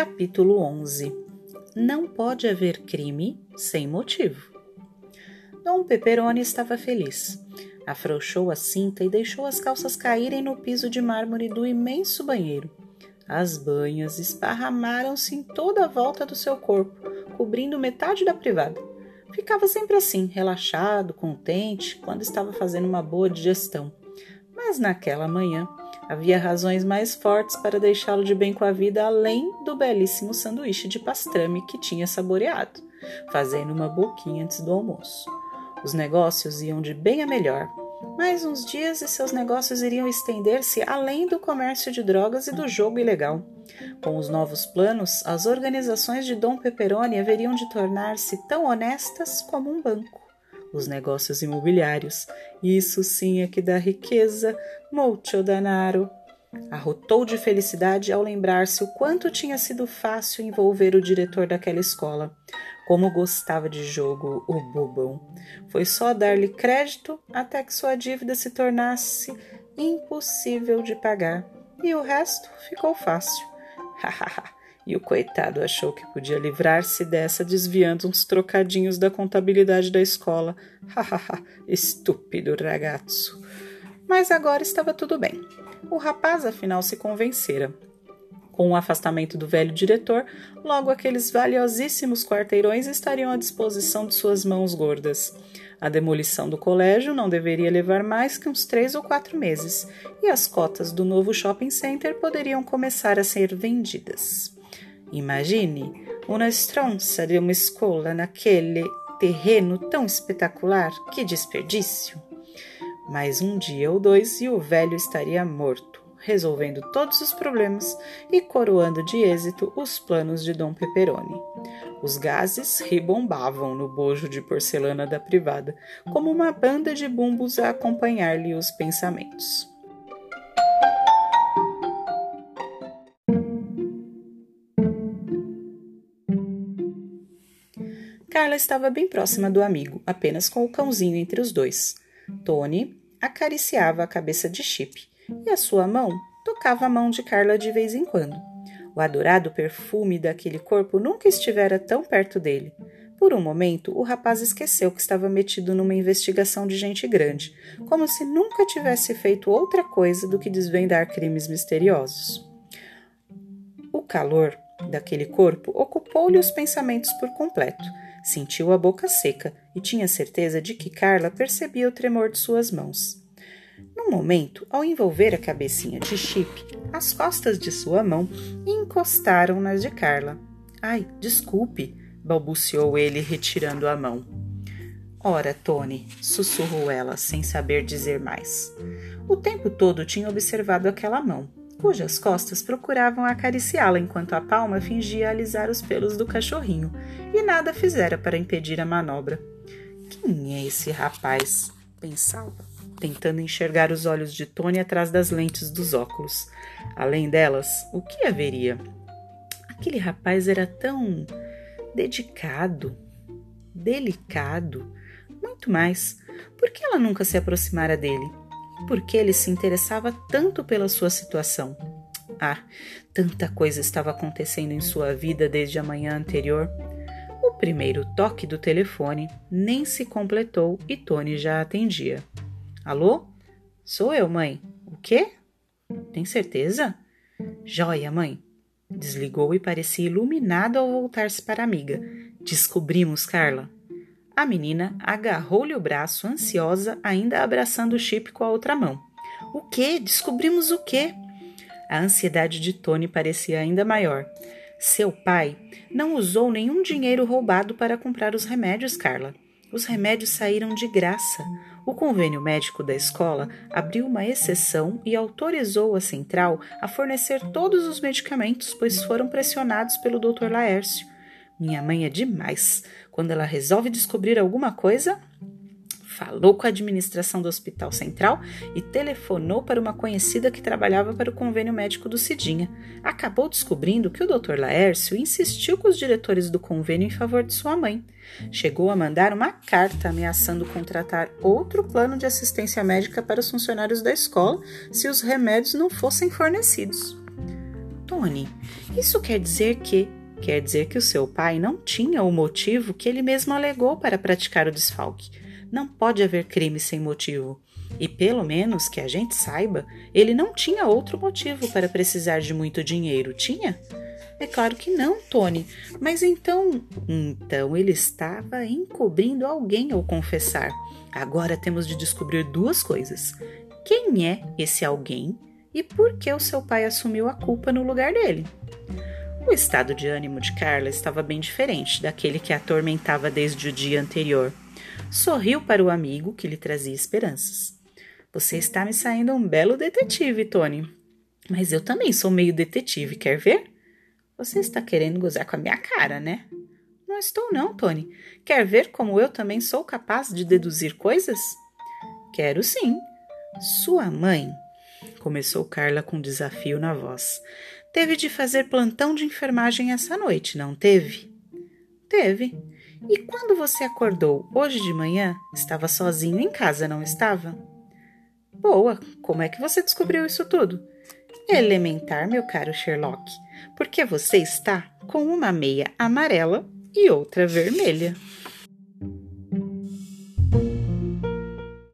Capítulo 11 Não pode haver crime sem motivo. Dom Peperoni estava feliz. Afrouxou a cinta e deixou as calças caírem no piso de mármore do imenso banheiro. As banhas esparramaram-se em toda a volta do seu corpo, cobrindo metade da privada. Ficava sempre assim, relaxado, contente, quando estava fazendo uma boa digestão. Mas naquela manhã havia razões mais fortes para deixá-lo de bem com a vida, além do belíssimo sanduíche de pastrame que tinha saboreado, fazendo uma boquinha antes do almoço. Os negócios iam de bem a melhor. Mais uns dias e seus negócios iriam estender-se além do comércio de drogas e do jogo ilegal. Com os novos planos, as organizações de Dom Peperoni haveriam de tornar-se tão honestas como um banco. Os negócios imobiliários, isso sim é que dá riqueza, muito danaro. Arrotou de felicidade ao lembrar-se o quanto tinha sido fácil envolver o diretor daquela escola. Como gostava de jogo, o bobão. Foi só dar-lhe crédito até que sua dívida se tornasse impossível de pagar. E o resto ficou fácil. e o coitado achou que podia livrar-se dessa desviando uns trocadinhos da contabilidade da escola. Hahaha, estúpido ragazzo. Mas agora estava tudo bem. O rapaz afinal se convencera. Com o afastamento do velho diretor, logo aqueles valiosíssimos quarteirões estariam à disposição de suas mãos gordas. A demolição do colégio não deveria levar mais que uns três ou quatro meses, e as cotas do novo shopping center poderiam começar a ser vendidas. Imagine uma estronça de uma escola naquele terreno tão espetacular, que desperdício! Mais um dia ou dois e o velho estaria morto resolvendo todos os problemas e coroando de êxito os planos de Dom Peperoni. Os gases ribombavam no bojo de porcelana da privada, como uma banda de bumbos a acompanhar-lhe os pensamentos. Carla estava bem próxima do amigo, apenas com o cãozinho entre os dois. Tony acariciava a cabeça de Chip, e a sua mão tocava a mão de Carla de vez em quando. O adorado perfume daquele corpo nunca estivera tão perto dele. Por um momento, o rapaz esqueceu que estava metido numa investigação de gente grande, como se nunca tivesse feito outra coisa do que desvendar crimes misteriosos. O calor daquele corpo ocupou-lhe os pensamentos por completo. Sentiu a boca seca e tinha certeza de que Carla percebia o tremor de suas mãos. Num momento, ao envolver a cabecinha de Chip, as costas de sua mão encostaram nas de Carla. Ai, desculpe, balbuciou ele, retirando a mão. Ora, Tony, sussurrou ela, sem saber dizer mais. O tempo todo tinha observado aquela mão, cujas costas procuravam acariciá-la enquanto a palma fingia alisar os pelos do cachorrinho, e nada fizera para impedir a manobra. Quem é esse rapaz? pensava tentando enxergar os olhos de Tony atrás das lentes dos óculos. Além delas, o que haveria? Aquele rapaz era tão dedicado, delicado, muito mais. Por que ela nunca se aproximara dele? Por que ele se interessava tanto pela sua situação? Ah, tanta coisa estava acontecendo em sua vida desde a manhã anterior. O primeiro toque do telefone nem se completou e Tony já atendia. Alô? Sou eu, mãe. O quê? Tem certeza? Joia, mãe. Desligou e parecia iluminado ao voltar-se para a amiga. Descobrimos, Carla. A menina agarrou-lhe o braço, ansiosa, ainda abraçando o chip com a outra mão. O quê? Descobrimos o quê? A ansiedade de Tony parecia ainda maior. Seu pai não usou nenhum dinheiro roubado para comprar os remédios, Carla. Os remédios saíram de graça. O convênio médico da escola abriu uma exceção e autorizou a central a fornecer todos os medicamentos, pois foram pressionados pelo Dr. Laércio. Minha mãe é demais. Quando ela resolve descobrir alguma coisa, falou com a administração do Hospital Central e telefonou para uma conhecida que trabalhava para o convênio médico do Cidinha. Acabou descobrindo que o Dr. Laércio insistiu com os diretores do convênio em favor de sua mãe. Chegou a mandar uma carta ameaçando contratar outro plano de assistência médica para os funcionários da escola se os remédios não fossem fornecidos. Tony, isso quer dizer que. Quer dizer que o seu pai não tinha o motivo que ele mesmo alegou para praticar o desfalque. Não pode haver crime sem motivo. E pelo menos que a gente saiba, ele não tinha outro motivo para precisar de muito dinheiro, tinha? É claro que não, Tony. Mas então. Então ele estava encobrindo alguém ao confessar. Agora temos de descobrir duas coisas: quem é esse alguém e por que o seu pai assumiu a culpa no lugar dele. O estado de ânimo de Carla estava bem diferente daquele que a atormentava desde o dia anterior. Sorriu para o amigo que lhe trazia esperanças. Você está me saindo um belo detetive, Tony. Mas eu também sou meio detetive, quer ver? Você está querendo gozar com a minha cara, né? Não estou, não, Tony. Quer ver como eu também sou capaz de deduzir coisas? Quero sim. Sua mãe, começou Carla com desafio na voz, teve de fazer plantão de enfermagem essa noite, não teve? Teve. E quando você acordou hoje de manhã, estava sozinho em casa, não estava? Boa, como é que você descobriu isso tudo? Elementar, meu caro Sherlock, porque você está com uma meia amarela e outra vermelha.